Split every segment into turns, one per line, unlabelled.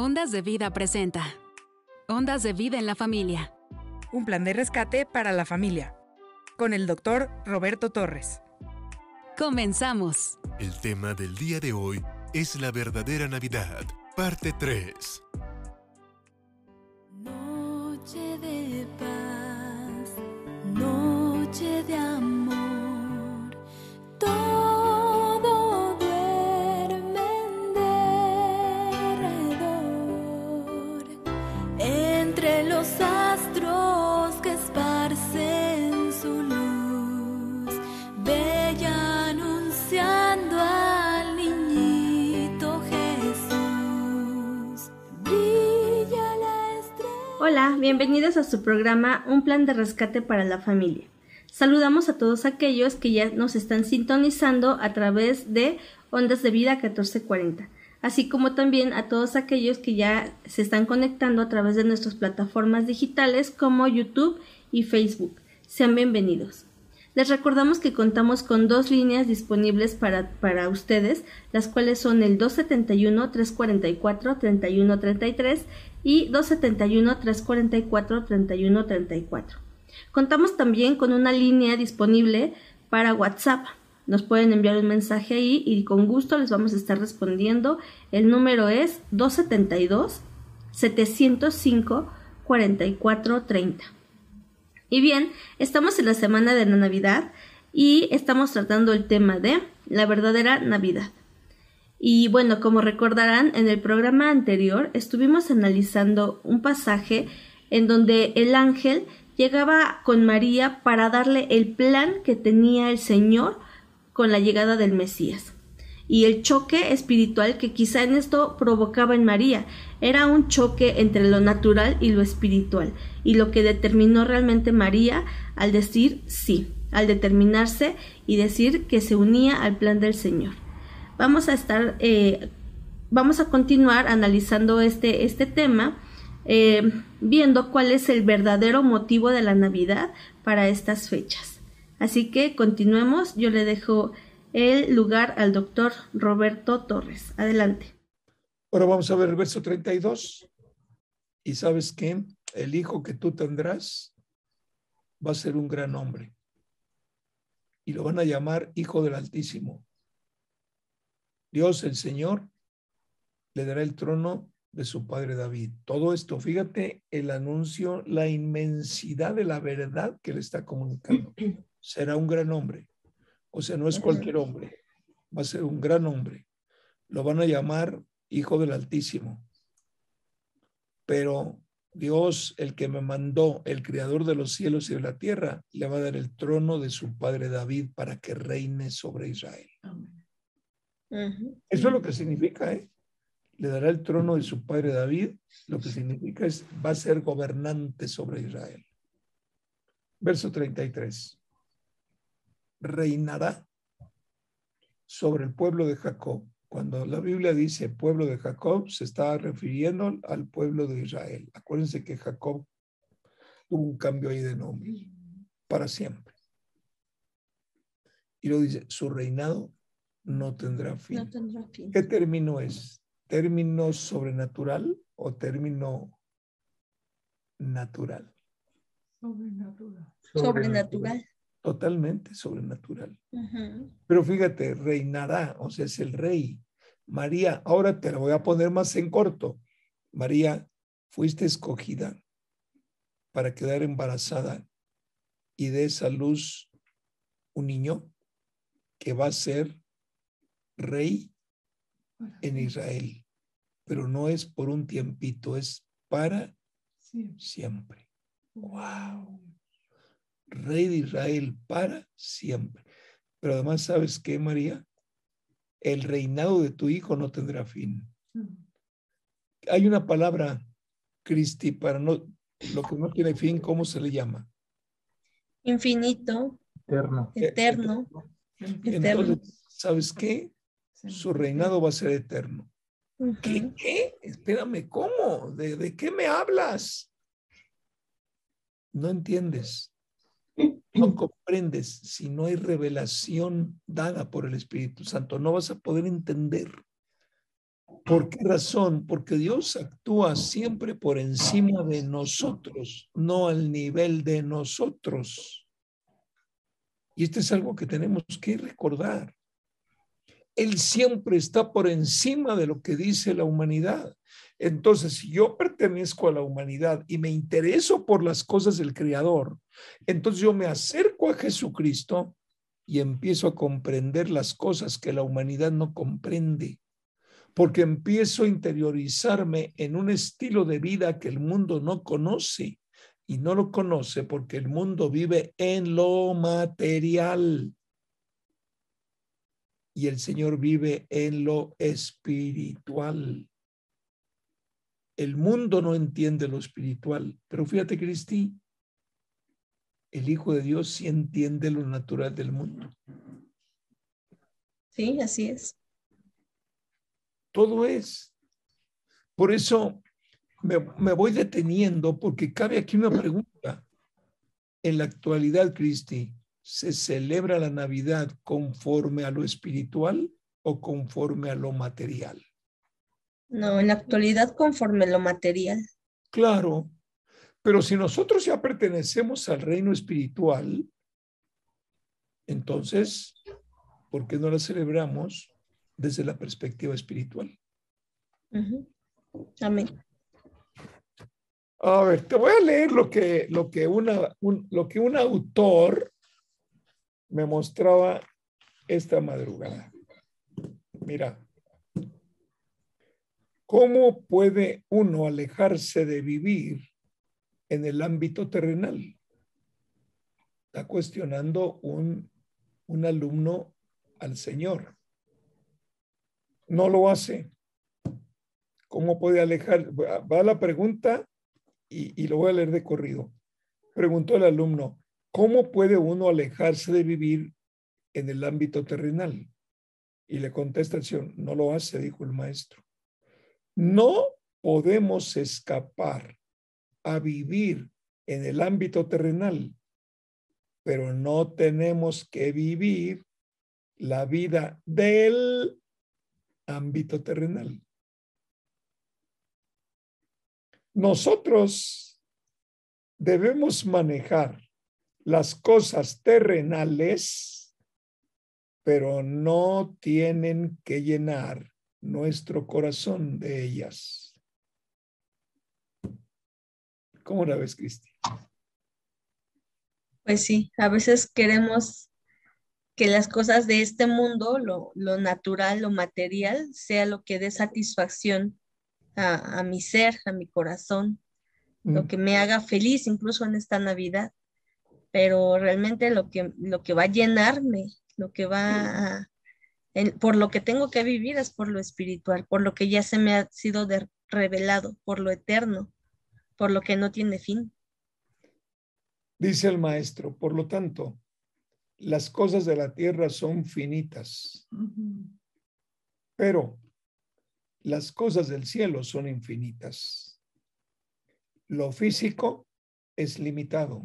Ondas de Vida presenta. Ondas de Vida en la Familia.
Un plan de rescate para la familia. Con el doctor Roberto Torres.
Comenzamos.
El tema del día de hoy es la verdadera Navidad, parte 3.
Noche de
Bienvenidos a su programa Un plan de rescate para la familia. Saludamos a todos aquellos que ya nos están sintonizando a través de Ondas de Vida 1440, así como también a todos aquellos que ya se están conectando a través de nuestras plataformas digitales como YouTube y Facebook. Sean bienvenidos. Les recordamos que contamos con dos líneas disponibles para, para ustedes, las cuales son el 271-344-3133 y 271-344-3134. Contamos también con una línea disponible para WhatsApp. Nos pueden enviar un mensaje ahí y con gusto les vamos a estar respondiendo. El número es 272 705 4430. Y bien, estamos en la semana de la Navidad y estamos tratando el tema de la verdadera Navidad. Y bueno, como recordarán, en el programa anterior estuvimos analizando un pasaje en donde el ángel llegaba con María para darle el plan que tenía el Señor con la llegada del Mesías. Y el choque espiritual que quizá en esto provocaba en María era un choque entre lo natural y lo espiritual, y lo que determinó realmente María al decir sí, al determinarse y decir que se unía al plan del Señor. Vamos a estar, eh, vamos a continuar analizando este, este tema, eh, viendo cuál es el verdadero motivo de la Navidad para estas fechas. Así que continuemos, yo le dejo el lugar al doctor Roberto Torres. Adelante.
Ahora vamos a ver el verso 32. Y sabes que el hijo que tú tendrás va a ser un gran hombre. Y lo van a llamar Hijo del Altísimo. Dios el Señor le dará el trono de su padre David. Todo esto, fíjate el anuncio, la inmensidad de la verdad que le está comunicando. Será un gran hombre. O sea, no es cualquier hombre, va a ser un gran hombre. Lo van a llamar Hijo del Altísimo. Pero Dios, el que me mandó, el creador de los cielos y de la tierra, le va a dar el trono de su padre David para que reine sobre Israel. Eso es lo que significa, ¿eh? Le dará el trono de su padre David, lo que significa es, va a ser gobernante sobre Israel. Verso 33 reinará sobre el pueblo de Jacob. Cuando la Biblia dice pueblo de Jacob, se está refiriendo al pueblo de Israel. Acuérdense que Jacob tuvo un cambio ahí de nombre para siempre. Y lo dice, su reinado no tendrá fin.
No tendrá fin.
¿Qué término es? ¿Término sobrenatural o término natural?
Sobrenatural. Sobrenatural.
Totalmente sobrenatural. Pero fíjate, reinará, o sea, es el rey. María, ahora te la voy a poner más en corto. María, fuiste escogida para quedar embarazada y de esa luz un niño que va a ser rey en Israel. Pero no es por un tiempito, es para siempre. Wow. Rey de Israel para siempre. Pero además, ¿sabes qué, María? El reinado de tu hijo no tendrá fin. Hay una palabra, Cristi, para no, lo que no tiene fin, ¿cómo se le llama?
Infinito,
Eterno.
eterno, eterno.
Entonces, ¿sabes qué? Su reinado va a ser eterno. ¿Qué? ¿Qué? Espérame, ¿cómo? ¿De, de qué me hablas? No entiendes. No comprendes si no hay revelación dada por el Espíritu Santo. No vas a poder entender. ¿Por qué razón? Porque Dios actúa siempre por encima de nosotros, no al nivel de nosotros. Y esto es algo que tenemos que recordar. Él siempre está por encima de lo que dice la humanidad. Entonces, si yo pertenezco a la humanidad y me intereso por las cosas del Creador, entonces yo me acerco a Jesucristo y empiezo a comprender las cosas que la humanidad no comprende, porque empiezo a interiorizarme en un estilo de vida que el mundo no conoce y no lo conoce porque el mundo vive en lo material y el Señor vive en lo espiritual. El mundo no entiende lo espiritual, pero fíjate, Cristi, el Hijo de Dios sí entiende lo natural del mundo.
Sí, así es.
Todo es. Por eso me, me voy deteniendo porque cabe aquí una pregunta. En la actualidad, Cristi, ¿se celebra la Navidad conforme a lo espiritual o conforme a lo material?
No, en la actualidad conforme a lo material.
Claro, pero si nosotros ya pertenecemos al reino espiritual, entonces, ¿por qué no la celebramos desde la perspectiva espiritual?
Amén.
A ver, te voy a leer lo que, lo que, una, lo que un autor me mostraba esta madrugada. Mira, ¿cómo puede uno alejarse de vivir en el ámbito terrenal? Está cuestionando un, un alumno al Señor. No lo hace. ¿Cómo puede alejar? Va la pregunta y, y lo voy a leer de corrido. Preguntó el alumno, ¿cómo puede uno alejarse de vivir en el ámbito terrenal? Y le contesta el Señor, no lo hace, dijo el maestro. No podemos escapar a vivir en el ámbito terrenal, pero no tenemos que vivir la vida del ámbito terrenal. Nosotros debemos manejar las cosas terrenales, pero no tienen que llenar nuestro corazón de ellas. ¿Cómo la ves, Cristi?
Pues sí, a veces queremos que las cosas de este mundo, lo, natural, lo material, sea lo que dé satisfacción a, mi ser, a mi corazón, lo mm. que me haga feliz incluso en esta Navidad. Pero realmente lo que, lo que va a llenarme, lo que va a, por lo que tengo que vivir es por lo espiritual, por lo que ya se me ha sido revelado, por lo eterno por lo que no tiene fin.
Dice el maestro, por lo tanto, las cosas de la tierra son finitas, pero las cosas del cielo son infinitas. Lo físico es limitado.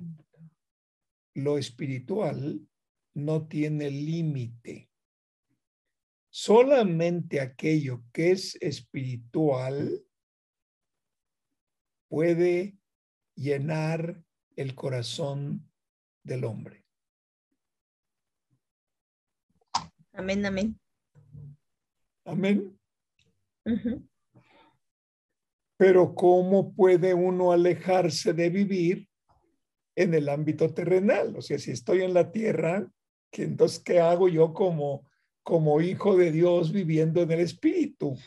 Lo espiritual no tiene límite. Solamente aquello que es espiritual puede llenar el corazón del hombre.
Amén, amén.
Amén. Pero ¿cómo puede uno alejarse de vivir en el ámbito terrenal? O sea, si estoy en la tierra, ¿qué, entonces, ¿qué hago yo como, como hijo de Dios viviendo en el espíritu?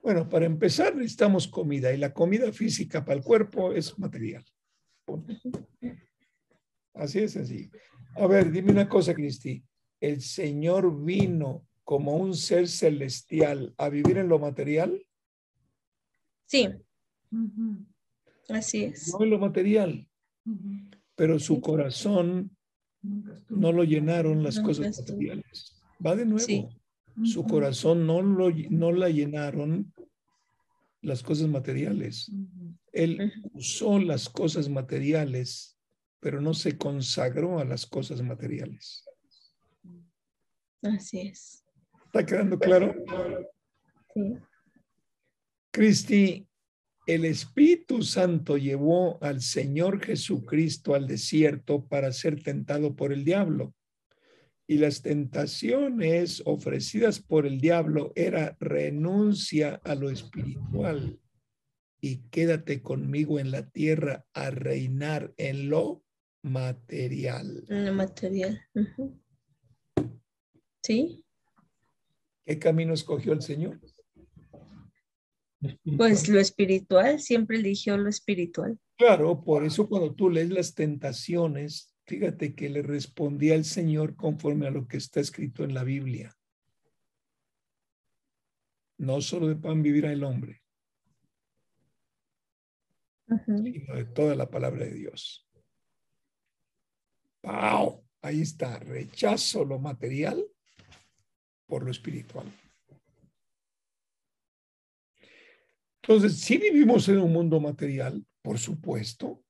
Bueno, para empezar necesitamos comida y la comida física para el cuerpo es material. Así es así. A ver, dime una cosa, Cristi. ¿El Señor vino como un ser celestial a vivir en lo material?
Sí. Así es.
No en lo material, pero su corazón no lo llenaron las cosas materiales. Va de nuevo. Su corazón no, lo, no la llenaron las cosas materiales. Él usó las cosas materiales, pero no se consagró a las cosas materiales.
Así es.
¿Está quedando claro?
Sí.
Cristi, el Espíritu Santo llevó al Señor Jesucristo al desierto para ser tentado por el diablo. Y las tentaciones ofrecidas por el diablo era renuncia a lo espiritual y quédate conmigo en la tierra a reinar en lo material.
En lo material. Sí.
¿Qué camino escogió el Señor?
Pues lo espiritual, siempre eligió lo espiritual.
Claro, por eso cuando tú lees las tentaciones, fíjate que le respondía el Señor conforme a lo que está escrito en la Biblia. No solo de pan vivirá el hombre, sino de toda la palabra de Dios. ¡Pau! Ahí está, rechazo lo material por lo espiritual. Entonces, si vivimos en un mundo material, por supuesto.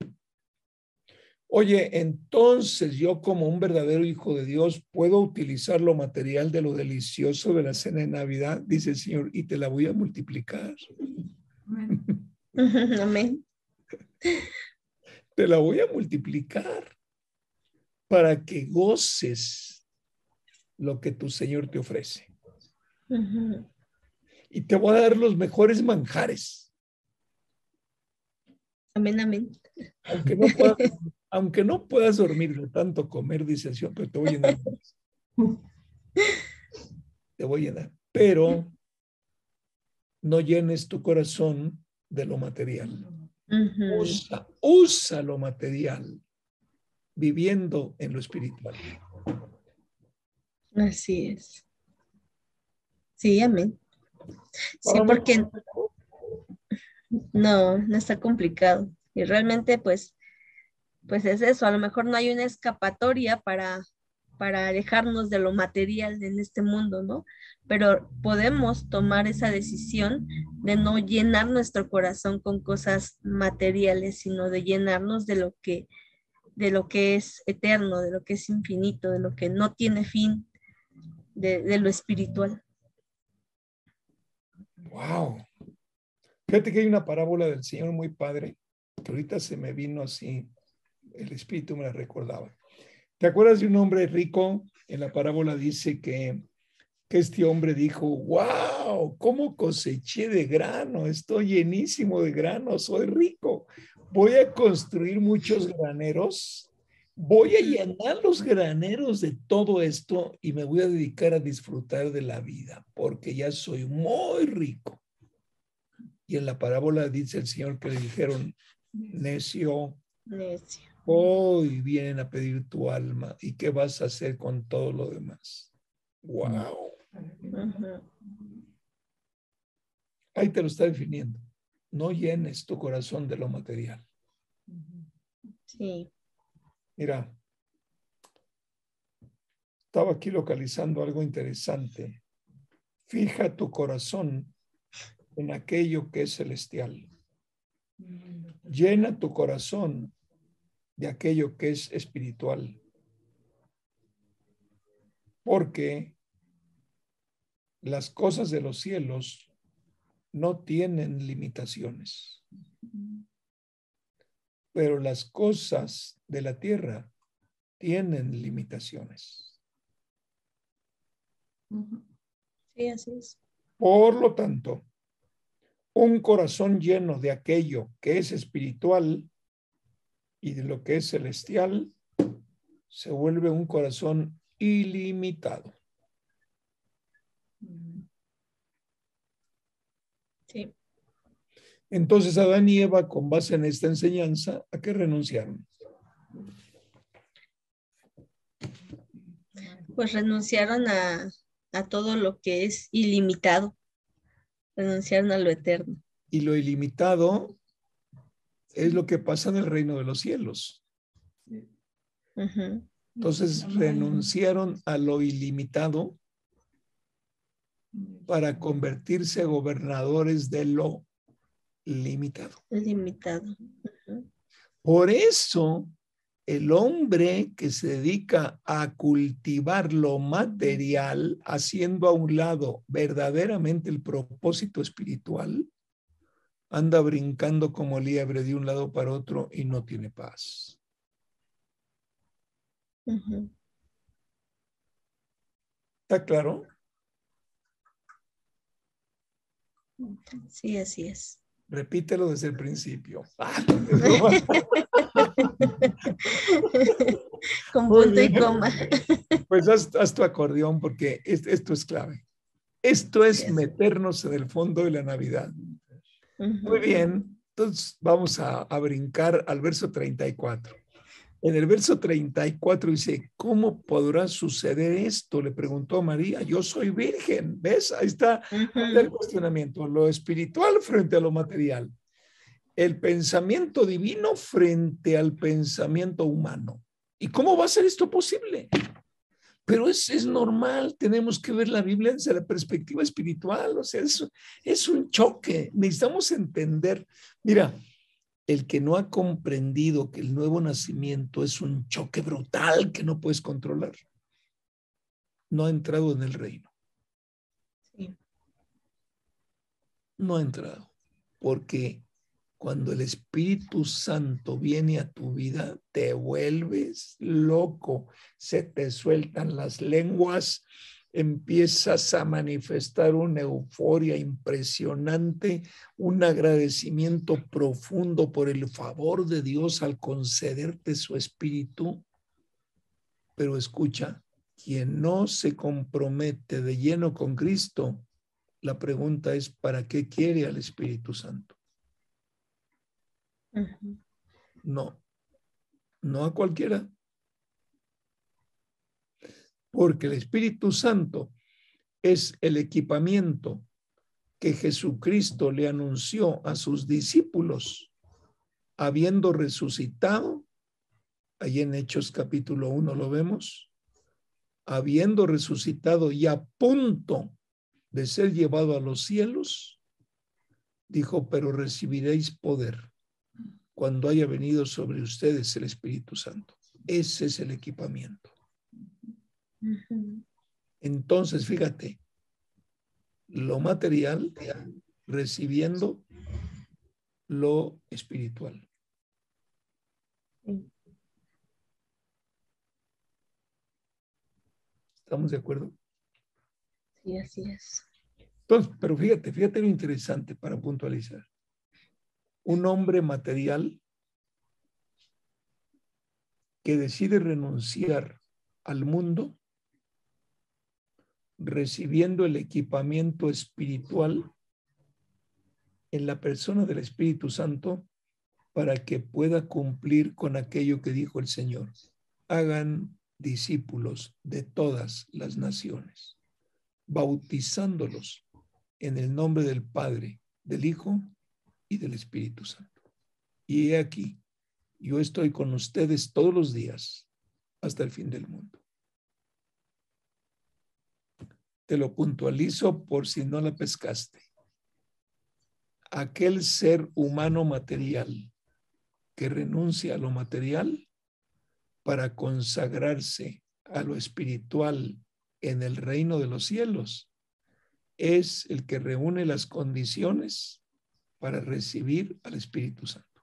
Oye, entonces yo como un verdadero hijo de Dios puedo utilizar lo material de lo delicioso de la cena de Navidad, dice el Señor, y te la voy a multiplicar.
Amén.
Te la voy a multiplicar para que goces lo que tu Señor te ofrece. Y te voy a dar los mejores manjares,
Amén, amén.
aunque no puedas, aunque no puedas dormir de tanto comer, dice el Señor, pero te voy a llenar. Te voy a llenar. Pero no llenes tu corazón de lo material. Usa, usa lo material viviendo en lo espiritual.
Así es. Sí, amén. Sí, porque no, no está complicado. Y realmente, pues, pues es eso. A lo mejor no hay una escapatoria para, para alejarnos de lo material en este mundo, ¿no? Pero podemos tomar esa decisión de no llenar nuestro corazón con cosas materiales, sino de llenarnos de lo que, de lo que es eterno, de lo que es infinito, de lo que no tiene fin, de, de lo espiritual.
Wow. Fíjate que hay una parábola del Señor muy padre, que ahorita se me vino así, el espíritu me la recordaba. ¿Te acuerdas de un hombre rico? En la parábola dice que, que este hombre dijo, wow, ¿cómo coseché de grano? Estoy llenísimo de grano, soy rico. Voy a construir muchos graneros, voy a llenar los graneros de todo esto y me voy a dedicar a disfrutar de la vida, porque ya soy muy rico. Y en la parábola dice el Señor que le dijeron, necio,
Necio.
hoy vienen a pedir tu alma y qué vas a hacer con todo lo demás. Wow. Ahí te lo está definiendo. No llenes tu corazón de lo material.
Sí.
Mira, estaba aquí localizando algo interesante. Fija tu corazón en aquello que es celestial. Llena tu corazón de aquello que es espiritual. Porque las cosas de los cielos no tienen limitaciones. Pero las cosas de la tierra tienen limitaciones.
Sí, así es.
Por lo tanto, un corazón lleno de aquello que es espiritual y de lo que es celestial se vuelve un corazón ilimitado.
Sí.
Entonces Adán y Eva, con base en esta enseñanza, ¿a qué renunciaron?
Pues renunciaron a, a todo lo que es ilimitado. Renunciaron a lo eterno.
Y lo ilimitado es lo que pasa en el reino de los cielos. Entonces renunciaron a lo ilimitado para convertirse a gobernadores de lo limitado.
Limitado.
Por eso el hombre que se dedica a cultivar lo material, haciendo a un lado verdaderamente el propósito espiritual, anda brincando como liebre de un lado para otro y no tiene paz. ¿Está claro?
Sí, así es.
Repítelo desde el principio.
Con punto y coma.
Pues haz, tu acordeón porque esto es clave. Esto es meternos en el fondo de la Navidad. Muy bien, entonces vamos a, a brincar al verso 34. En el verso 34 dice, ¿cómo podrá suceder esto? Le preguntó María, yo soy virgen. ¿Ves? Ahí está el cuestionamiento, lo espiritual frente a lo material. El pensamiento divino frente al pensamiento humano. ¿Y cómo va a ser esto posible? Pero es, es normal, tenemos que ver la Biblia desde la perspectiva espiritual, o sea, es, es un choque, necesitamos entender. Mira, el que no ha comprendido que el nuevo nacimiento es un choque brutal que no puedes controlar, no ha entrado en el reino. No ha entrado, porque cuando el Espíritu Santo viene a tu vida, te vuelves loco, se te sueltan las lenguas, empiezas a manifestar una euforia impresionante, un agradecimiento profundo por el favor de Dios al concederte su espíritu. Pero escucha, quien no se compromete de lleno con Cristo, la pregunta es, ¿para qué quiere al Espíritu Santo? No, no a cualquiera porque el Espíritu Santo es el equipamiento que Jesucristo le anunció a sus discípulos, habiendo resucitado, ahí en Hechos capítulo 1 lo vemos, habiendo resucitado y a punto de ser llevado a los cielos, dijo, pero recibiréis poder cuando haya venido sobre ustedes el Espíritu Santo. Ese es el equipamiento. Entonces, fíjate, lo material recibiendo lo espiritual. ¿Estamos de acuerdo?
Sí, así es.
Entonces, pero fíjate, fíjate lo interesante para puntualizar. Un hombre material que decide renunciar al mundo recibiendo el equipamiento espiritual en la persona del Espíritu Santo para que pueda cumplir con aquello que dijo el Señor. Hagan discípulos de todas las naciones, bautizándolos en el nombre del Padre, del Hijo y del Espíritu Santo. Y he aquí, yo estoy con ustedes todos los días hasta el fin del mundo. Te lo puntualizo por si no la pescaste. Aquel ser humano material que renuncia a lo material para consagrarse a lo espiritual en el reino de los cielos es el que reúne las condiciones para recibir al Espíritu Santo.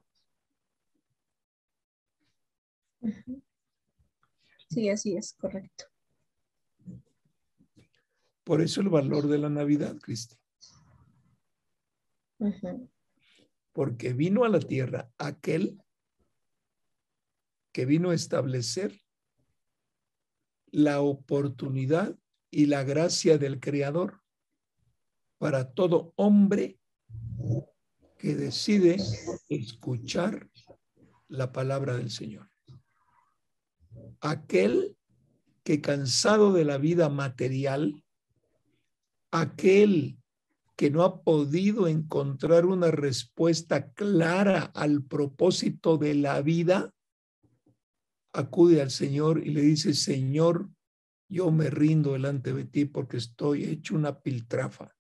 Sí, así es, correcto.
Por eso el valor de la Navidad, Cristi. Porque vino a la tierra aquel que vino a establecer la oportunidad y la gracia del Creador para todo hombre que decide escuchar la palabra del Señor. Aquel que cansado de la vida material, aquel que no ha podido encontrar una respuesta clara al propósito de la vida, acude al Señor y le dice, Señor, yo me rindo delante de ti porque estoy hecho una piltrafa.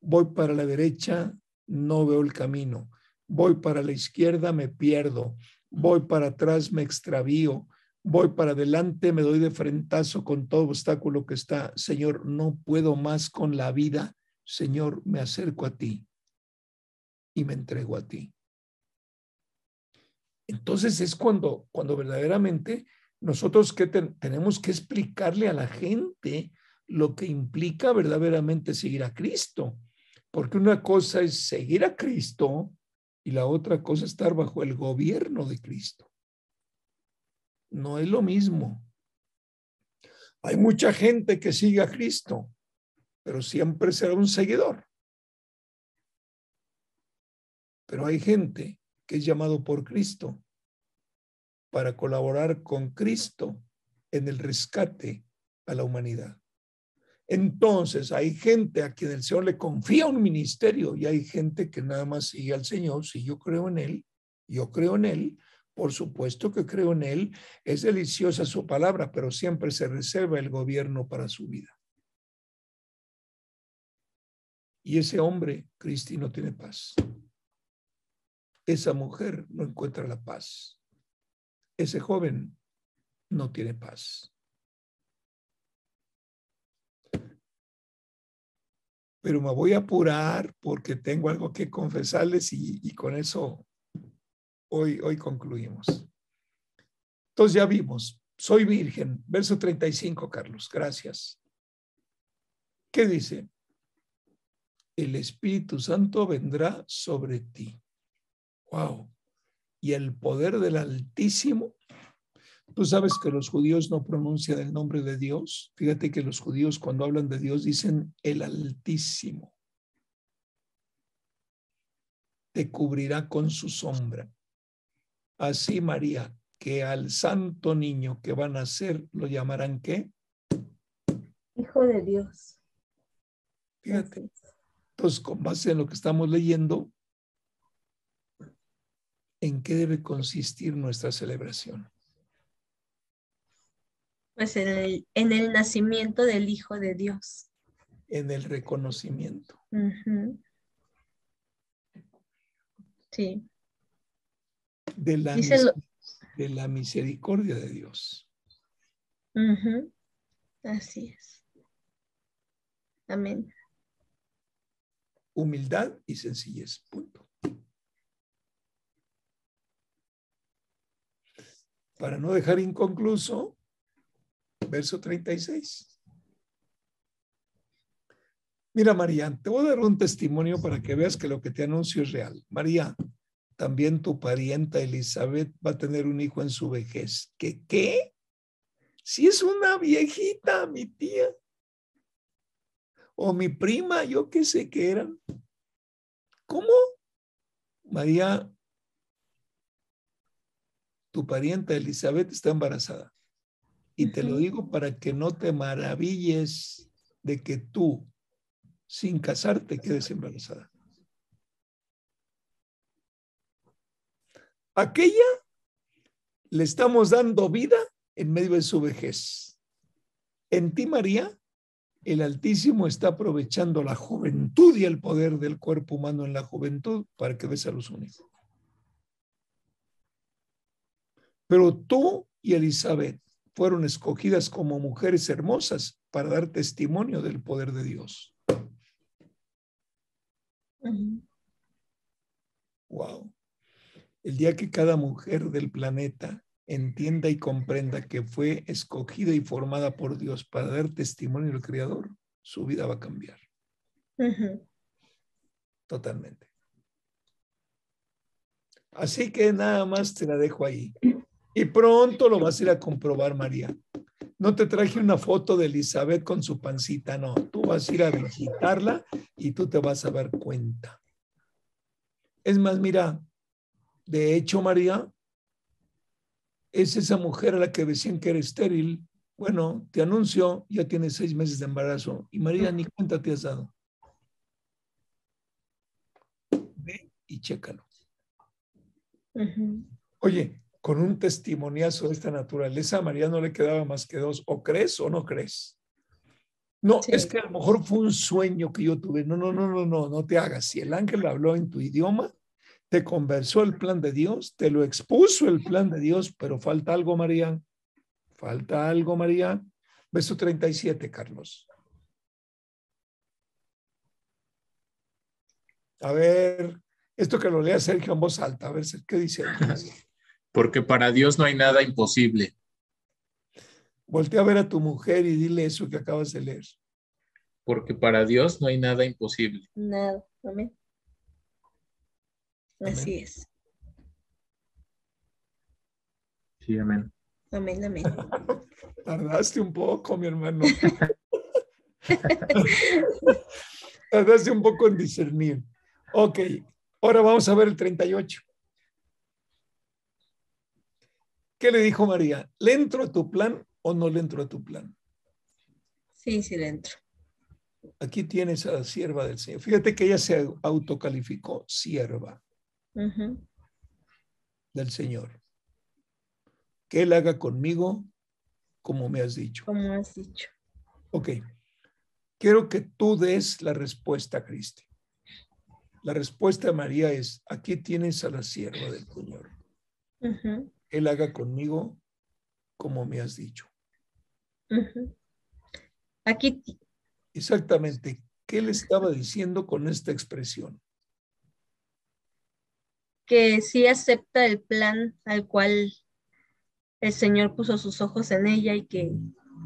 Voy para la derecha, no veo el camino. Voy para la izquierda, me pierdo. voy para atrás, me extravío, voy para adelante, me doy de frentazo con todo obstáculo que está. Señor, no puedo más con la vida. Señor, me acerco a ti y me entrego a ti. Entonces es cuando, cuando verdaderamente nosotros que tenemos que explicarle a la gente lo que implica verdaderamente seguir a Cristo. Porque una cosa es seguir a Cristo y la otra cosa es estar bajo el gobierno de Cristo. No es lo mismo. Hay mucha gente que sigue a Cristo, pero siempre será un seguidor. Pero hay gente que es llamado por Cristo para colaborar con Cristo en el rescate a la humanidad. Entonces hay gente a quien el Señor le confía un ministerio y hay gente que nada más sigue al Señor. Si yo creo en Él, yo creo en Él, por supuesto que creo en Él, es deliciosa su palabra, pero siempre se reserva el gobierno para su vida. Y ese hombre, Cristi, no tiene paz. Esa mujer no encuentra la paz. Ese joven no tiene paz. pero me voy a apurar porque tengo algo que confesarles y, con eso hoy, hoy concluimos. Entonces ya vimos, soy virgen, verso 35, Carlos, gracias. ¿Qué dice? El Espíritu Santo vendrá sobre ti. Wow. Y el poder del Altísimo Tú sabes que los judíos no pronuncian el nombre de Dios. Fíjate que los judíos cuando hablan de Dios dicen el Altísimo. Te cubrirá con su sombra. Así María, que al santo niño que van a nacer lo llamarán qué?
Hijo de Dios.
Fíjate. Entonces, con base en lo que estamos leyendo, ¿en qué debe consistir nuestra celebración?
Pues en el, en el nacimiento del Hijo de Dios.
En el reconocimiento.
Sí.
De la, de la misericordia de Dios.
Así es. Amén.
Humildad y sencillez. Punto. Para no dejar inconcluso, verso 36. Mira, María, te voy a dar un testimonio para que veas que lo que te anuncio es real. María, también tu parienta Elizabeth va a tener un hijo en su vejez. ¿Qué qué? Si es una viejita, mi tía. O mi prima, yo qué sé qué eran. ¿Cómo? María, tu parienta Elizabeth está embarazada. Y te lo digo para que no te maravilles de que tú, sin casarte, quedes embarazada. Aquella le estamos dando vida en medio de su vejez. En ti, María, el Altísimo está aprovechando la juventud y el poder del cuerpo humano en la juventud para que des a los únicos. Pero tú y Elizabeth fueron escogidas como mujeres hermosas para dar testimonio del poder de Dios. Wow. El día que cada mujer del planeta entienda y comprenda que fue escogida y formada por Dios para dar testimonio del Creador, su vida va a cambiar. Totalmente. Así que nada más te la dejo ahí. Y pronto lo vas a ir a comprobar, María. No te traje una foto de Elizabeth con su pancita, no. Tú vas a ir a visitarla y tú te vas a dar cuenta. Es más, mira, de hecho, María, es esa mujer a la que decían que era estéril. Bueno, te anuncio, ya tienes seis meses de embarazo y María ni cuenta te has dado. Ve y chécalo. Oye, con un testimoniazo de esta naturaleza, a María no le quedaba más que dos, o crees o no crees. No, es que a lo mejor fue un sueño que yo tuve. No, no, no, no, no, no te hagas. Si el ángel habló en tu idioma, te conversó el plan de Dios, te lo expuso el plan de Dios, pero falta algo, María. Falta algo, María. Verso 37, Carlos. A ver, esto que lo lea Sergio en voz alta, a ver qué dice.
Porque para Dios no hay nada imposible.
Voltea a ver a tu mujer y dile eso que acabas de leer.
Porque para Dios no hay nada imposible.
Nada, amén. Así es.
Sí, amén.
Amén, amén.
Tardaste un poco, mi hermano. Tardaste un poco en discernir. Ok, ahora vamos a ver el 38. ¿Qué le dijo María? ¿Le entro a tu plan o no le entro a tu plan?
Sí, sí le entro.
Aquí tienes a la sierva del Señor. Fíjate que ella se autocalificó sierva del Señor. Que Él haga conmigo como me has dicho.
Como has dicho.
Ok. Quiero que tú des la respuesta, Cristi. La respuesta de María es, aquí tienes a la sierva del Señor. Él haga conmigo como me has dicho.
Aquí.
Exactamente. ¿Qué le estaba diciendo con esta expresión?
Que sí acepta el plan al cual el Señor puso sus ojos en ella y que,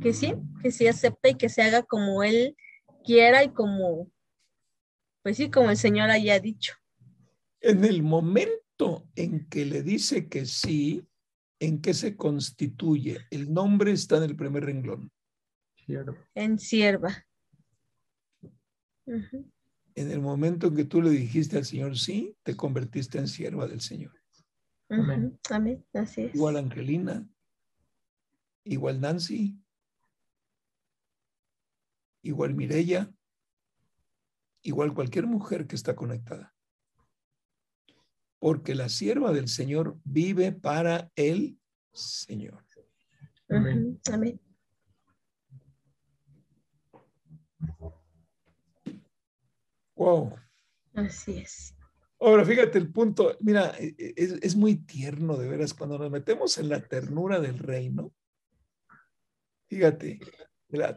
que sí, que sí acepta y que se haga como Él quiera y como, pues sí, como el Señor haya dicho.
En el momento en que le dice que sí, ¿en qué se constituye? El nombre está en el primer renglón.
En sierva.
En el momento en que tú le dijiste al Señor sí, te convertiste en sierva del Señor.
Amén. Amén. Así es.
Igual Angelina, igual Nancy, igual Mirella, igual cualquier mujer que está conectada. Porque la sierva del Señor vive para el Señor.
Amén. Amén.
Wow.
Así es.
Ahora, fíjate el punto, mira, e, e, es, muy tierno de veras cuando nos metemos en la ternura del reino. Fíjate,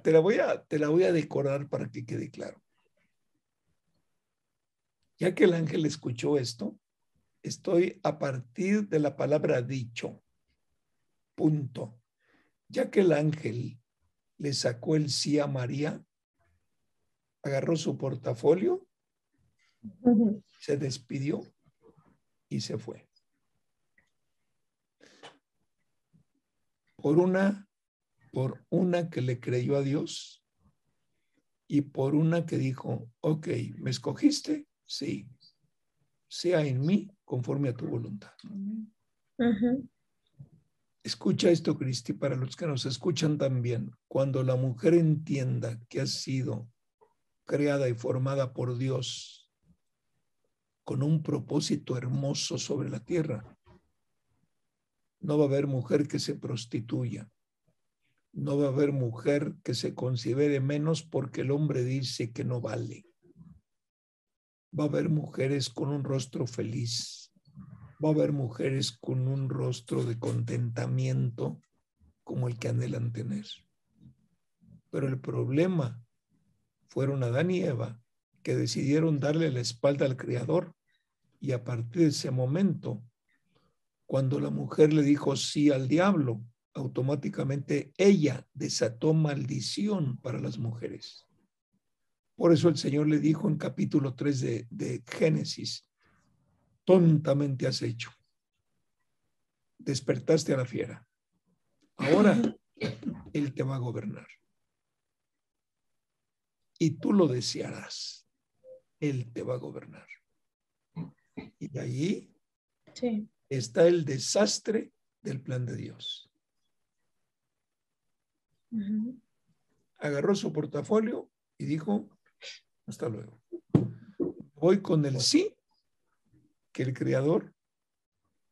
te la voy a, te la voy a decorar para que quede claro. Ya que el ángel escuchó esto, estoy a partir de la palabra dicho. Punto. Ya que el ángel le sacó el sí a María, agarró su portafolio se despidió y se fue. Por una, por una que le creyó a Dios y por una que dijo, ok, ¿me escogiste? Sí. Sea en mí conforme a tu voluntad. Escucha esto, Cristi, para los que nos escuchan también. Cuando la mujer entienda que ha sido creada y formada por Dios con un propósito hermoso sobre la tierra. No va a haber mujer que se prostituya. No va a haber mujer que se considere menos porque el hombre dice que no vale. Va a haber mujeres con un rostro feliz. Va a haber mujeres con un rostro de contentamiento como el que anhelan tener. Pero el problema fueron Adán y Eva que decidieron darle la espalda al Creador y a partir de ese momento, cuando la mujer le dijo sí al diablo, automáticamente ella desató maldición para las mujeres. Por eso el Señor le dijo en capítulo 3 de, de Génesis, tontamente has hecho. Despertaste a la fiera. Ahora Él te va a gobernar. Y tú lo desearás. Él te va a gobernar. Y allí está el desastre del plan de Dios. Agarró su portafolio y dijo, hasta luego. Voy con el sí que el Creador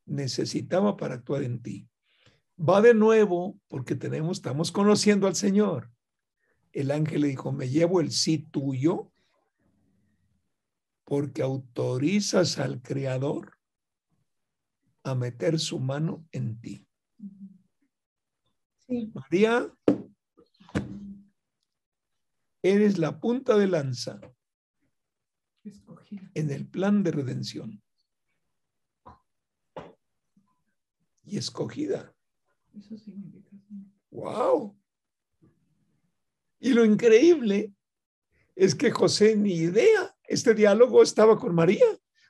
necesitaba para actuar en ti. Va de nuevo porque tenemos, estamos conociendo al Señor. El ángel le dijo, me llevo el sí tuyo porque autorizas al Creador a meter su mano en ti.
Sí.
María, eres la punta de lanza en el plan de redención. Y escogida. ¡Wow! Y lo increíble es que José ni idea, este diálogo estaba con María.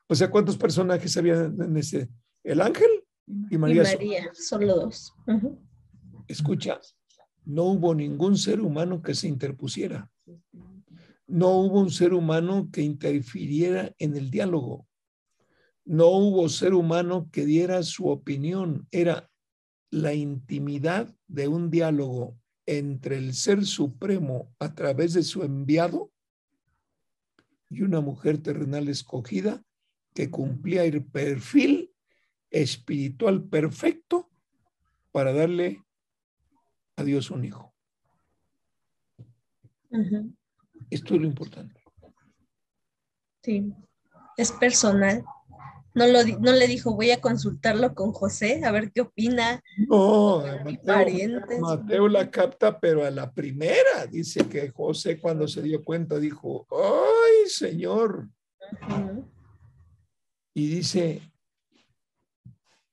O sea, ¿cuántos personajes había en ese? El ángel y
Y
María.
María, solo dos.
Escucha, no hubo ningún ser humano que se interpusiera. No hubo un ser humano que interfiriera en el diálogo. No hubo ser humano que diera su opinión. Era la intimidad de un diálogo entre el Ser Supremo a través de su enviado y una mujer terrenal escogida que cumplía el perfil espiritual perfecto para darle a Dios un hijo. Esto es lo importante.
Sí. Es personal. No, lo, no le dijo, voy a consultarlo con José, a ver qué opina.
No, Mateo. Mateo la capta, pero a la primera dice que José cuando se dio cuenta dijo, ay Señor, y dice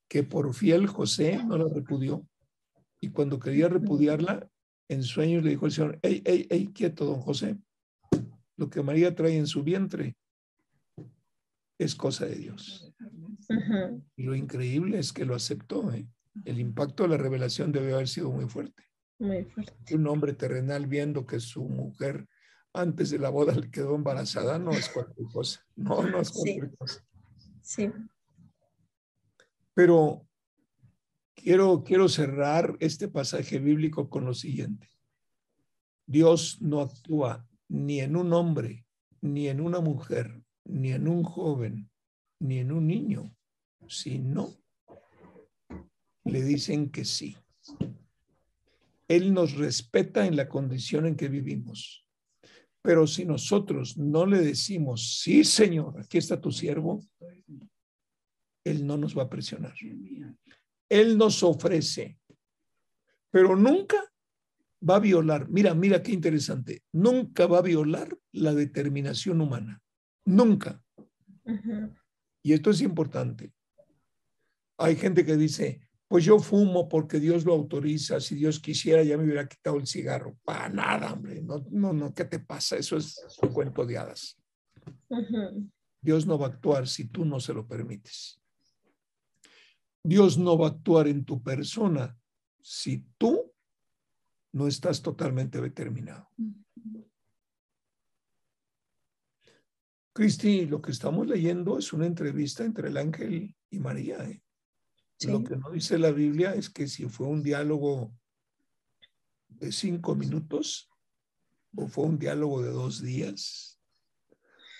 que por fiel José no la repudió. Y cuando quería repudiarla, en sueños le dijo el Señor, hey, hey, hey, quieto, don José. Lo que María trae en su vientre es cosa de Dios. Y lo increíble es que lo aceptó. ¿eh? El impacto de la revelación debe haber sido muy fuerte.
Muy fuerte.
Un hombre terrenal viendo que su mujer antes de la boda le quedó embarazada no es cualquier cosa. No, no es
Sí.
cualquier cosa.
Sí.
Pero quiero, quiero cerrar este pasaje bíblico con lo siguiente. Dios no actúa ni en un hombre, ni en una mujer, ni en un joven, ni en un niño, sino le dicen que sí. Él nos respeta en la condición en que vivimos. Pero si nosotros no le decimos, sí, Señor, aquí está tu siervo, Él no nos va a presionar. Él nos ofrece, pero nunca va a violar. Mira, mira qué interesante. Nunca va a violar la determinación humana. Nunca. Y esto es importante. Hay gente que dice, pues yo fumo porque Dios lo autoriza. Si Dios quisiera, ya me hubiera quitado el cigarro. Para nada, hombre. No, no, no, ¿qué te pasa? Eso es un cuento de hadas. Dios no va a actuar si tú no se lo permites. Dios no va a actuar en tu persona si tú no estás totalmente determinado. Cristi, lo que estamos leyendo es una entrevista entre el ángel y María. ¿eh?
Sí.
Lo que no dice la Biblia es que si fue un diálogo de cinco minutos, o fue un diálogo de dos días,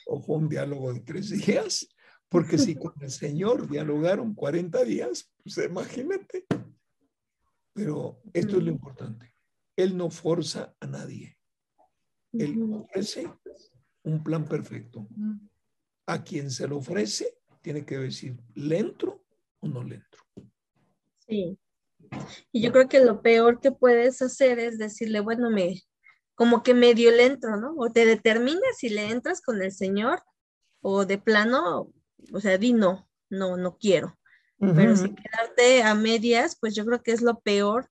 o fue un diálogo de tres días, porque si con el Señor dialogaron 40 días, pues imagínate. Pero esto es lo importante. Él no forza a nadie. Él ofrece un plan perfecto. A quien se lo ofrece, tiene que decir, ¿le entro o no le entro?
Sí. Y yo creo que lo peor que puedes hacer es decirle, bueno, me, como que medio le entro, ¿no? O te determinas si le entras con el Señor o de plano, o sea, di no, no, no quiero. Pero si quedarte a medias, pues yo creo que es lo peor,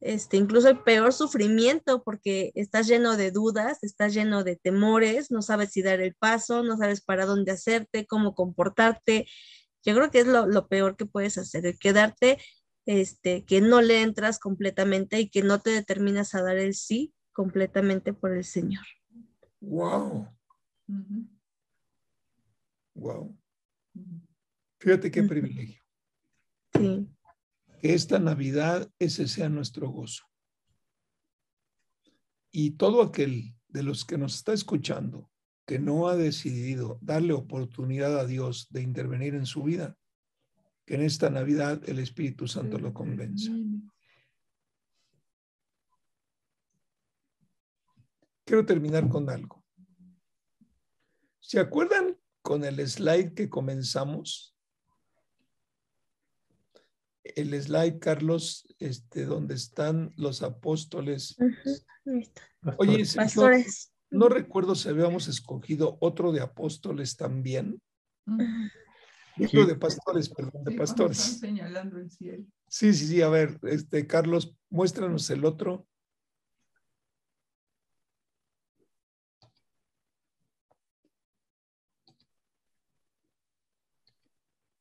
este, incluso el peor sufrimiento, porque estás lleno de dudas, estás lleno de temores, no sabes si dar el paso, no sabes para dónde hacerte, cómo comportarte. Yo creo que es lo, lo peor que puedes hacer, el quedarte, este, que no le entras completamente y que no te determinas a dar el sí completamente por el Señor.
Wow, wow. Fíjate qué privilegio.
Sí,
Que esta Navidad ese sea nuestro gozo. Y todo aquel de los que nos está escuchando que no ha decidido darle oportunidad a Dios de intervenir en su vida, que en esta Navidad el Espíritu Santo lo convenza. Quiero terminar con algo. ¿Se acuerdan con el slide que comenzamos? el slide, Carlos, este, donde están los apóstoles. Oye, Sergio,
Pastores.
No recuerdo si habíamos escogido otro de apóstoles también. Digo
Sí.
de pastores, perdón, de pastores.
señalando el cielo.
Sí, sí, sí. A ver, este, Carlos, muéstranos el otro.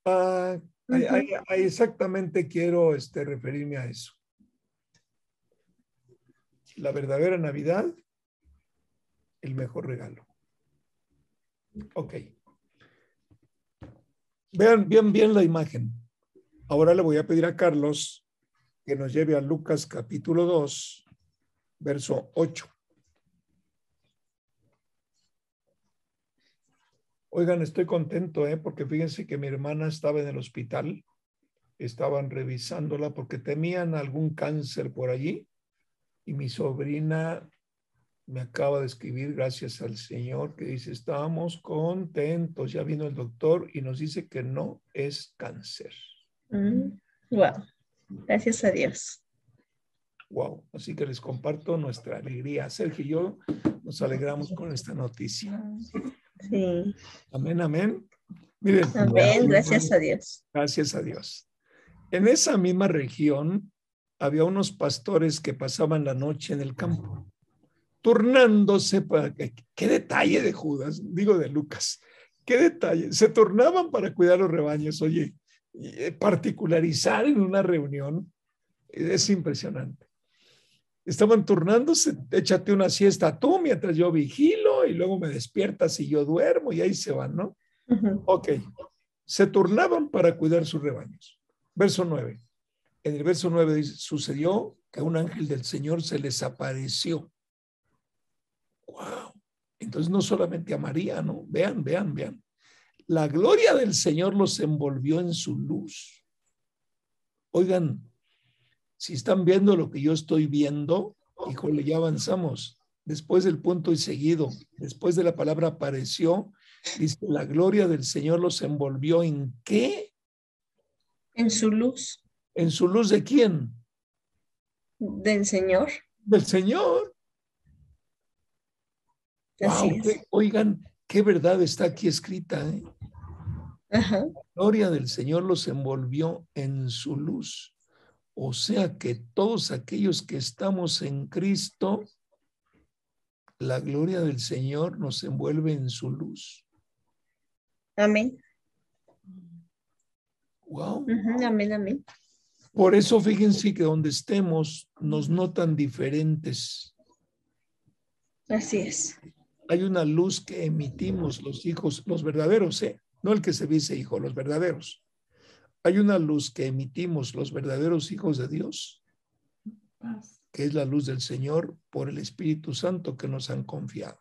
Ah, ahí- ahí- ahí exactamente quiero este, referirme a eso. La verdadera Navidad, el mejor regalo. Ok. Vean bien, bien la imagen. Ahora le voy a pedir a Carlos que nos lleve a Lucas capítulo 2, verso 8. Oigan, estoy contento, ¿eh? porque fíjense que mi hermana estaba en el hospital, estaban revisándola porque temían algún cáncer por allí y mi sobrina me acaba de escribir, gracias al Señor, que dice, estamos contentos, ya vino el doctor y nos dice que no es cáncer.
Wow. Gracias a Dios.
Wow, así que les comparto nuestra alegría. Sergio y yo nos alegramos con esta noticia.
Sí.
Amén, amén. Miren,
Amén. Gracias a Dios.
gracias a Dios. En esa misma región había unos pastores que pasaban la noche en el campo, turnándose para que, qué detalle de Judas, digo de Lucas, qué detalle, se turnaban para cuidar los rebaños, oye, eh, particularizar en una reunión es impresionante. Estaban turnándose, échate una siesta tú mientras yo vigilo y luego me despiertas y yo duermo y ahí se van, ¿no?
Ujú.
Ok, se turnaban para cuidar sus rebaños. Verso 9. En el verso 9 dice, sucedió que un ángel del Señor se les apareció. Wow. Entonces no solamente a María, ¿no? Vean, vean, vean. La gloria del Señor los envolvió en su luz. Oigan, si están viendo lo que yo estoy viendo, híjole, ya avanzamos. Después del punto y seguido, después de la palabra apareció, dice, la gloria del Señor los envolvió en qué?
En su luz
¿En su luz de quién?
del Señor.
Del Señor.
Así
Wow,
es.
qué- oigan, qué verdad está aquí escrita. ¿eh?
Ajá.
La gloria del Señor los envolvió en su luz. O sea que todos aquellos que estamos en Cristo, la gloria del Señor nos envuelve en su luz.
Amén.
Wow.
Amén, amén.
Por eso fíjense que donde estemos nos notan diferentes.
Así es.
Hay una luz que emitimos los hijos, los verdaderos, ¿eh? no el que se dice hijo, los verdaderos. Hay una luz que emitimos los verdaderos hijos de Dios, que es la luz del Señor por el Espíritu Santo que nos han confiado.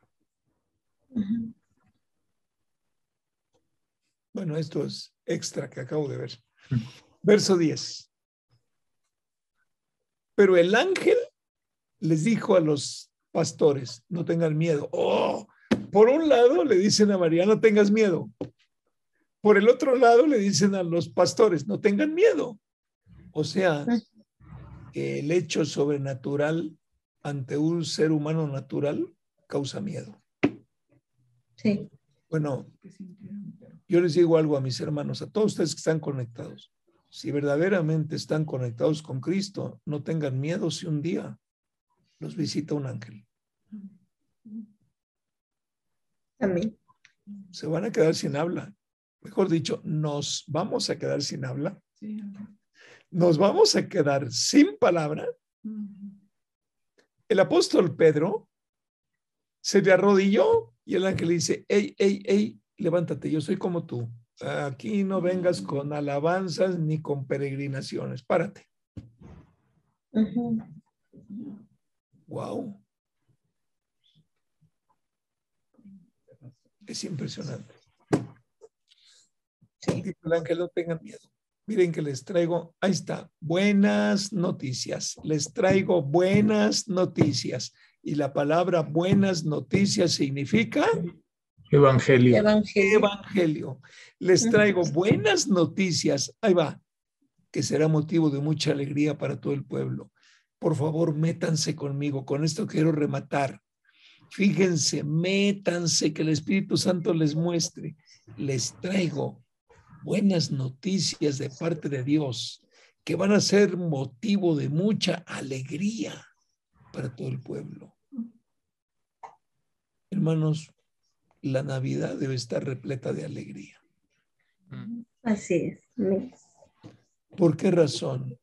Bueno, esto es extra que acabo de ver. Verso 10. Pero el ángel les dijo a los pastores, no tengan miedo. Oh, por un lado le dicen a María, no tengas miedo. Por el otro lado le dicen a los pastores, no tengan miedo. O sea, que el hecho sobrenatural ante un ser humano natural causa miedo.
Sí.
Bueno, yo les digo algo a mis hermanos, a todos ustedes que están conectados. Si verdaderamente están conectados con Cristo, no tengan miedo si un día los visita un ángel.
Amén.
Se van a quedar sin habla. Mejor dicho, nos vamos a quedar sin habla. Nos vamos a quedar sin palabra. El apóstol Pedro se le arrodilló y el ángel le dice, hey, hey, hey, levántate, yo soy como tú. Aquí no vengas con alabanzas ni con peregrinaciones. Párate. Wow. Es impresionante.
Sí.
El ángel, no tengan miedo. Miren que les traigo, ahí está, buenas noticias. Les traigo buenas noticias. Y la palabra buenas noticias significa
Evangelio.
Evangelio.
evangelio. Les traigo buenas noticias. Ahí va. que será motivo de mucha alegría para todo el pueblo. Por favor, métanse conmigo. Con esto quiero rematar. Fíjense, métanse, que el Espíritu Santo les muestre. Les traigo buenas noticias de parte de Dios que van a ser motivo de mucha alegría para todo el pueblo. Hermanos, la Navidad debe estar repleta de alegría.
Así es.
¿Por qué razón?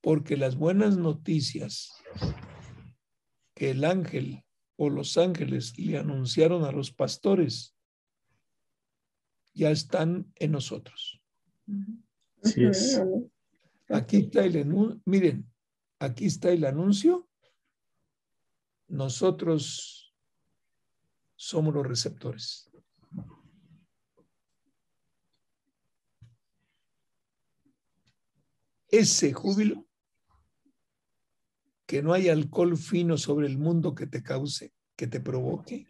Porque las buenas noticias que el ángel o los ángeles le anunciaron a los pastores ya están en nosotros.
Así es.
Aquí está el anuncio. Miren, aquí está el anuncio. Nosotros somos los receptores. Ese júbilo, que no hay alcohol fino sobre el mundo que te cause, que te provoque.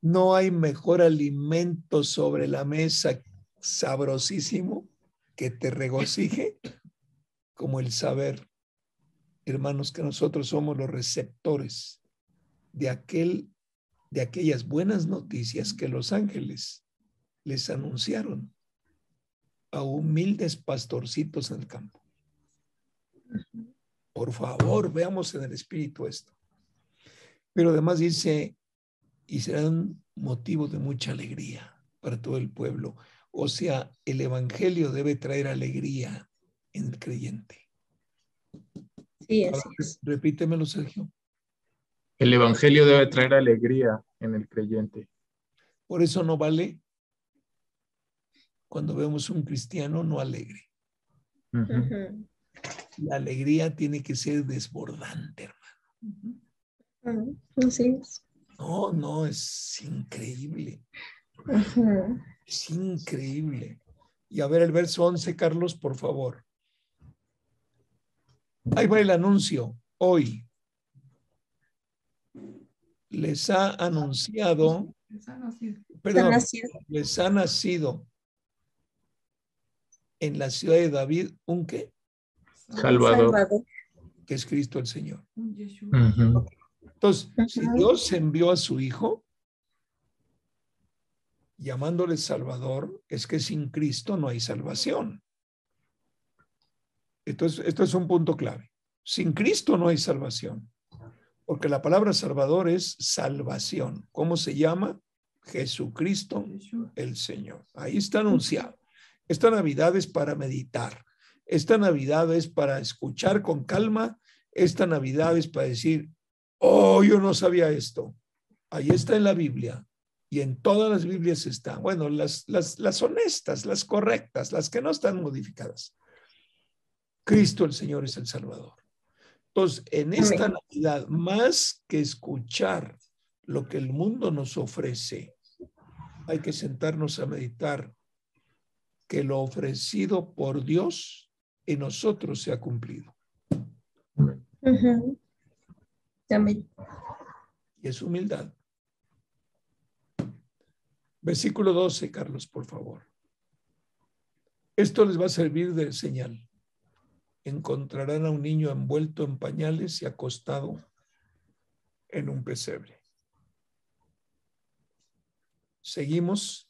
No hay mejor alimento sobre la mesa sabrosísimo que te regocije como el saber, hermanos, que nosotros somos los receptores de aquel de aquellas buenas noticias que los ángeles les anunciaron a humildes pastorcitos en el campo. Por favor, veamos en el espíritu esto. Pero además dice, y serán motivo de mucha alegría para todo el pueblo. O sea, el Evangelio debe traer alegría en el creyente.
Sí,
Ahora,
así es.
repítemelo, Sergio.
El Evangelio debe traer alegría en el creyente.
Por eso no vale cuando vemos un cristiano no alegre. La alegría tiene que ser desbordante, hermano.
Así es.
No, no, es increíble. Es increíble. Y a ver el verso 11, Carlos, por favor. Ahí va el anuncio. Hoy les ha anunciado, perdón,
nacido.
les ha nacido en la ciudad de David un qué,
Salvador.
Salvador.
que es Cristo el Señor. Entonces, si. Dios envió a su Hijo, llamándole Salvador, es que sin Cristo no hay salvación. Entonces, esto es un punto clave. Sin Cristo no hay salvación, porque la palabra Salvador es salvación. ¿Cómo se llama? Jesucristo el Señor. Ahí está anunciado. Esta Navidad es para meditar. Esta Navidad es para escuchar con calma. Esta Navidad es para decir, oh, yo no sabía esto. Ahí está en la Biblia. Y en todas las Biblias está. Bueno, las, las, las honestas, las correctas, las que no están modificadas. Cristo el Señor es el Salvador. Entonces, en esta. Navidad, más que escuchar lo que el mundo nos ofrece, hay que sentarnos a meditar que lo ofrecido por Dios en nosotros se ha cumplido.
Amén.
Y es humildad. Versículo 12, Carlos, por favor. Esto les va a servir de señal. Encontrarán a un niño envuelto en pañales y acostado en un pesebre. Seguimos.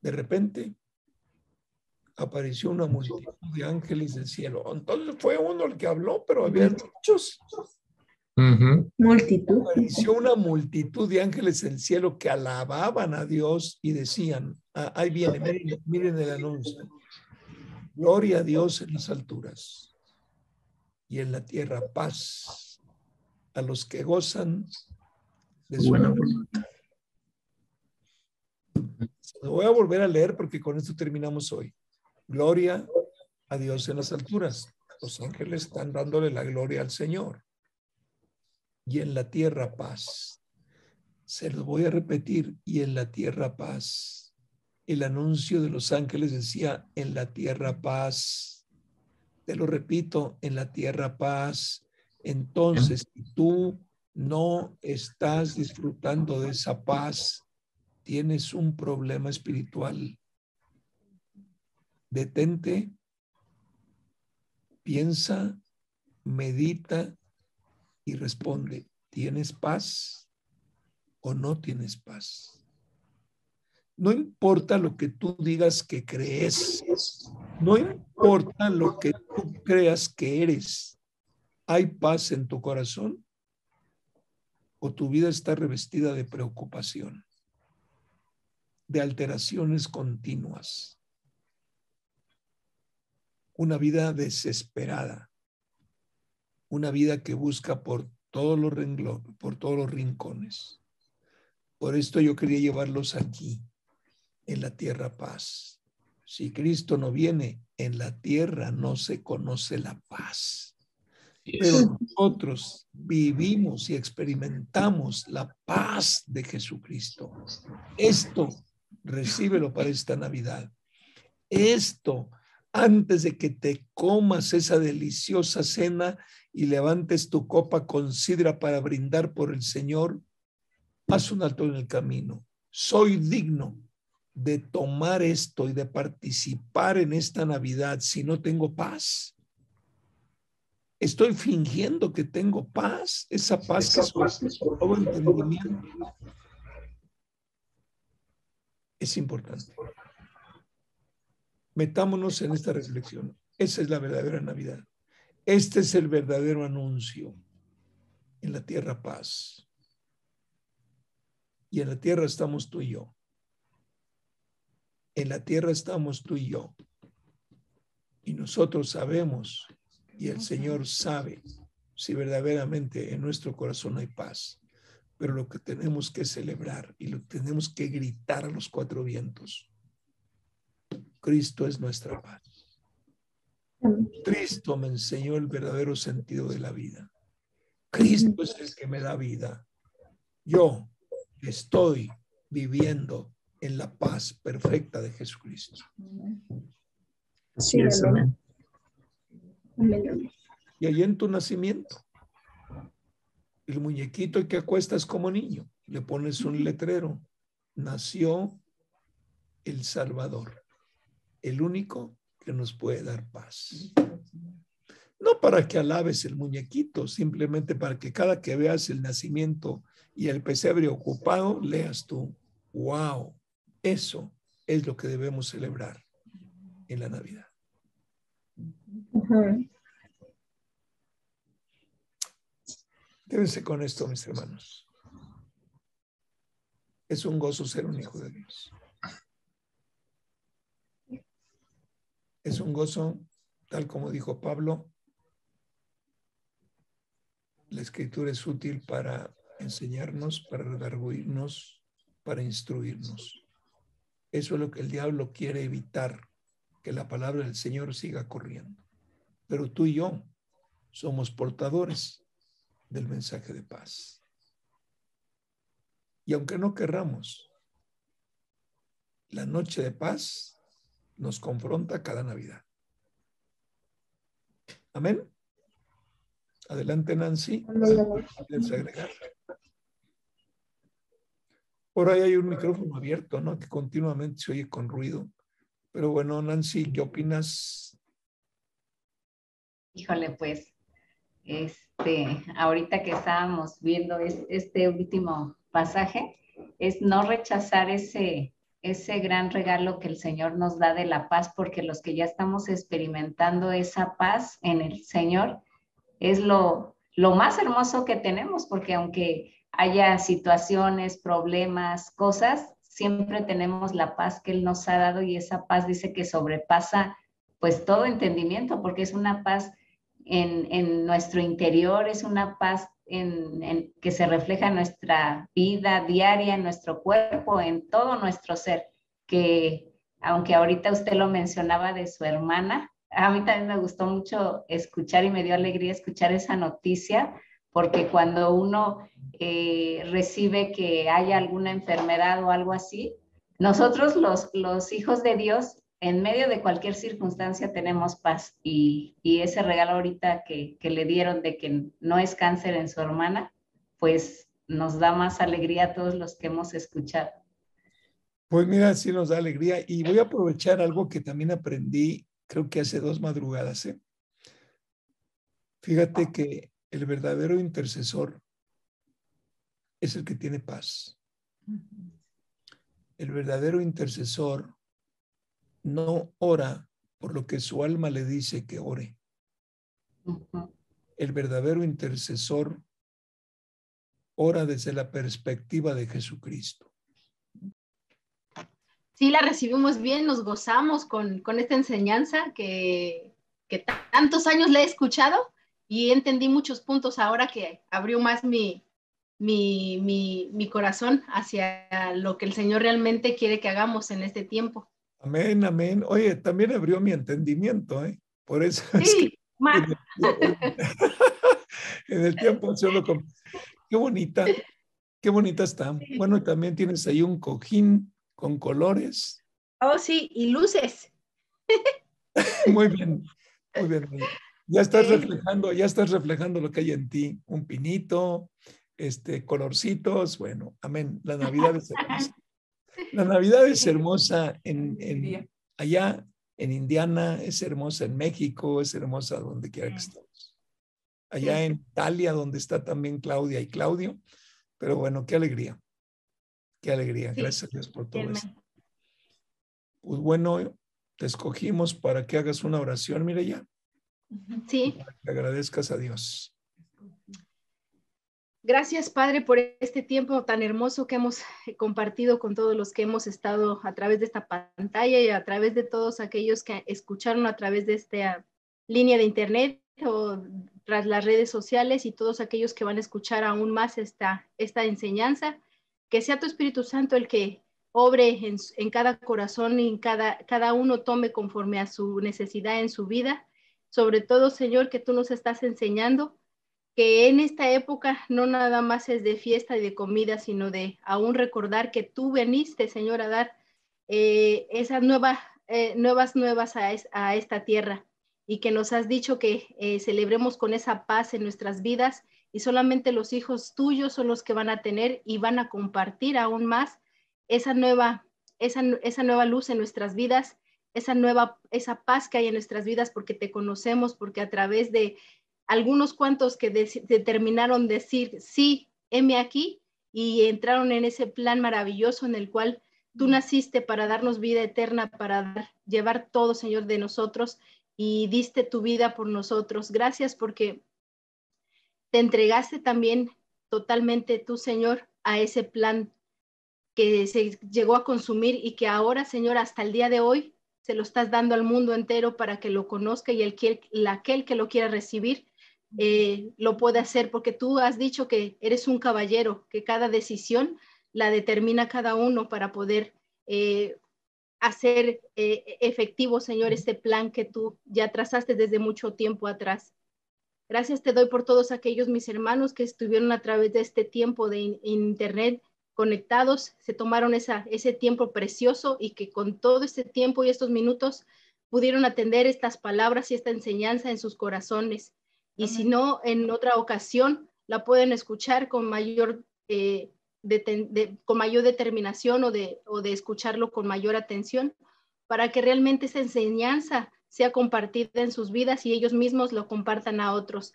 De repente apareció una multitud de ángeles del cielo. Entonces fue uno el que habló, pero había muchos.
Multitud.
apareció una multitud de ángeles del cielo que alababan a Dios y decían, ah, ahí viene, miren, miren el anuncio, gloria a Dios en las alturas y en la tierra paz a los que gozan de su
Buena
voluntad. Lo voy a volver a leer porque con esto terminamos hoy. Gloria a Dios en las alturas. Los ángeles están dándole la gloria al Señor y en la tierra paz. Se los voy a repetir, y en la tierra paz. El anuncio de los ángeles decía, en la tierra paz. Te lo repito, en la tierra paz. Entonces, si tú no estás disfrutando de esa paz, tienes un problema espiritual. detente, piensa, medita y responde, ¿tienes paz o no tienes paz? No importa lo que tú digas que crees, no importa lo que tú creas que eres, ¿hay paz en tu corazón? ¿O tu vida está revestida de preocupación, de alteraciones continuas? Una vida desesperada, una vida que busca por todos los renglones, por todos los rincones. Por esto yo quería llevarlos aquí, en la tierra paz. Si Cristo no viene, en la tierra no se conoce la paz. Pero nosotros vivimos y experimentamos la paz de Jesucristo. Esto, recíbelo para esta Navidad. Esto, antes de que te comas esa deliciosa cena y levantes tu copa con sidra para brindar por el Señor, haz un alto en el camino. Soy digno de tomar esto y de participar en esta Navidad si no tengo paz? Estoy fingiendo que tengo paz, esa paz que es todo entendimiento. Es importante. Metámonos en esta reflexión. Esa es la verdadera Navidad. Este es el verdadero anuncio. En la tierra paz. Y en la tierra estamos tú y yo. En la tierra estamos tú y yo. Y nosotros sabemos, y el Señor sabe, si verdaderamente en nuestro corazón hay paz. Pero lo que tenemos que celebrar y lo tenemos que gritar a los cuatro vientos. Cristo es nuestra paz. Cristo me enseñó el verdadero sentido de la vida. Cristo es el que me da vida. Yo estoy viviendo en la paz perfecta de Jesucristo.
Así es, amén.
Y allí en tu nacimiento, el muñequito que acuestas como niño, le pones un letrero. Nació el Salvador, el único que nos puede dar paz. No para que alabes el muñequito, simplemente para que cada que veas el nacimiento y el pesebre ocupado, leas tú, wow, eso es lo que debemos celebrar en la Navidad. Quédense con esto, mis hermanos. Es un gozo ser un hijo de Dios. Es un gozo, tal como dijo Pablo, la escritura es útil para enseñarnos, para redarguirnos, para instruirnos. Eso es lo que el diablo quiere evitar, que la palabra del Señor siga corriendo. Pero tú y yo somos portadores del mensaje de paz. Y aunque no querramos, la noche de paz nos confronta cada Navidad. Amén. Adelante, Nancy. agregar? Por ahí hay un micrófono abierto, ¿no? Que continuamente se oye con ruido. Pero bueno, Nancy, ¿qué opinas?
Híjole, pues, este, ahorita que estábamos viendo este último pasaje, es no rechazar ese, ese gran regalo que el Señor nos da de la paz, porque los que ya estamos experimentando esa paz en el Señor, es lo, lo más hermoso que tenemos, porque aunque haya situaciones, problemas, cosas, siempre tenemos la paz que Él nos ha dado y esa paz dice que sobrepasa pues todo entendimiento, porque es una paz en, nuestro interior, es una paz en, que se refleja en nuestra vida diaria, en nuestro cuerpo, en todo nuestro ser, que aunque ahorita usted lo mencionaba de su hermana, a mí también me gustó mucho escuchar y me dio alegría escuchar esa noticia, porque cuando uno eh, recibe que haya alguna enfermedad o algo así, nosotros los, los hijos de Dios, en medio de cualquier circunstancia tenemos paz y, y ese regalo ahorita que, que, le dieron de que no es cáncer en su hermana, pues nos da más alegría a todos los que hemos escuchado.
Pues mira, sí nos da alegría y voy a aprovechar algo que también aprendí, creo que hace dos madrugadas. ¿eh? Fíjate que el verdadero intercesor es el que tiene paz. El verdadero intercesor no ora por lo que su alma le dice que ore. El verdadero intercesor ora desde la perspectiva de Jesucristo.
Sí, la recibimos bien, nos gozamos con, esta enseñanza que, que tantos años le he escuchado y entendí muchos puntos ahora que abrió más mi, mi, mi, mi, corazón hacia lo que el Señor realmente quiere que hagamos en este tiempo.
Amén, amén. Oye, también abrió mi entendimiento, ¿eh? Por eso.
Sí, más.
En el tiempo solo con... Qué bonita, qué bonita está. Bueno, también tienes ahí un cojín con colores.
Oh, sí, y luces.
Muy bien, muy bien. Ya estás reflejando, ya estás reflejando lo que hay en ti, un pinito, este, colorcitos, bueno, amén. La Navidad es hermosa. La Navidad es hermosa en, en, allá en Indiana, es hermosa en México, es hermosa donde quiera que estemos. Allá en Italia, donde está también Claudia y Claudio. Pero bueno, qué alegría. Qué alegría. Gracias a Dios por todo esto. Pues bueno, te escogimos para que hagas una oración, mire ya.
Sí.
Para que agradezcas a Dios.
Gracias, Padre, por este tiempo tan hermoso que hemos compartido con todos los que hemos estado a través de esta pantalla y a través de todos aquellos que escucharon a través de esta línea de Internet o tras las redes sociales y todos aquellos que van a escuchar aún más esta, esta enseñanza. Que sea tu Espíritu Santo el que obre en, en cada corazón y en cada, cada uno tome conforme a su necesidad en su vida. Sobre todo, Señor, que tú nos estás enseñando que en esta época no nada más es de fiesta y de comida, sino de aún recordar que tú veniste, Señor, a dar eh, esas nueva, eh, nuevas nuevas a, a, esta tierra y que nos has dicho que eh, celebremos con esa paz en nuestras vidas y solamente los hijos tuyos son los que van a tener y van a compartir aún más esa nueva, esa, esa nueva luz en nuestras vidas, esa nueva, esa paz que hay en nuestras vidas porque te conocemos, porque a través de algunos cuantos que determinaron decir, sí, heme aquí, y entraron en ese plan maravilloso en el cual tú naciste para darnos vida eterna, para llevar todo, Señor, de nosotros, y diste tu vida por nosotros. Gracias porque te entregaste también totalmente tú, Señor, a ese plan que se llegó a consumir y que ahora, Señor, hasta el día de hoy se lo estás dando al mundo entero para que lo conozca y el, aquel que lo quiera recibir eh, lo puede hacer, porque tú has dicho que eres un caballero, que cada decisión la determina cada uno para poder eh, hacer eh, efectivo, Señor, este plan que tú ya trazaste desde mucho tiempo atrás. Gracias te doy por todos aquellos mis hermanos que estuvieron a través de este tiempo de internet conectados, se tomaron esa, ese tiempo precioso y que con todo este tiempo y estos minutos pudieron atender estas palabras y esta enseñanza en sus corazones y si no, en otra ocasión la pueden escuchar con mayor, eh, con mayor determinación o de, o de escucharlo con mayor atención para que realmente esa enseñanza sea compartida en sus vidas y ellos mismos lo compartan a otros.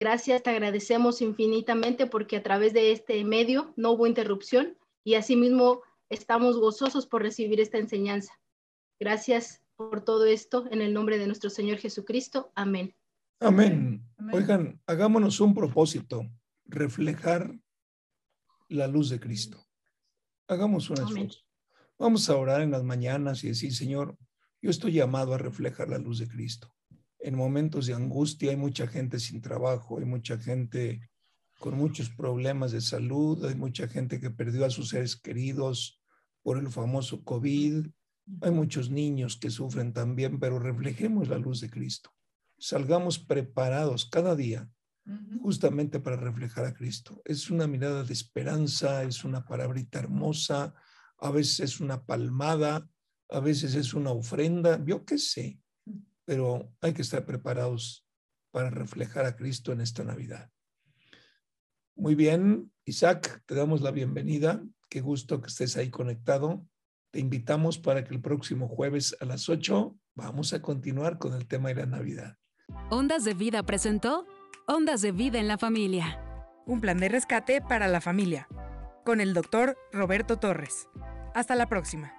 Gracias, te agradecemos infinitamente porque a través de este medio no hubo interrupción y asimismo estamos gozosos por recibir esta enseñanza. Gracias por todo esto en el nombre de nuestro Señor Jesucristo. Amén.
Amén. Oigan, hagámonos un propósito, reflejar la luz de Cristo. Hagamos un esfuerzo. Vamos a orar en las mañanas y decir, Señor, yo estoy llamado a reflejar la luz de Cristo. En momentos de angustia hay mucha gente sin trabajo, hay mucha gente con muchos problemas de salud, hay mucha gente que perdió a sus seres queridos por el famoso COVID, hay muchos niños que sufren también, pero reflejemos la luz de Cristo salgamos preparados cada día justamente para reflejar a Cristo. Es una mirada de esperanza, es una palabrita hermosa, a veces es una palmada, a veces es una ofrenda, yo qué sé, pero hay que estar preparados para reflejar a Cristo en esta Navidad. Muy bien, Isaac, te damos la bienvenida. Qué gusto que estés ahí conectado. Te invitamos para que el próximo jueves a las 8 vamos a continuar con el tema de la Navidad.
Ondas de Vida presentó Ondas de Vida en la Familia.
Un plan de rescate para la familia. Con el doctor Roberto Torres. Hasta la próxima.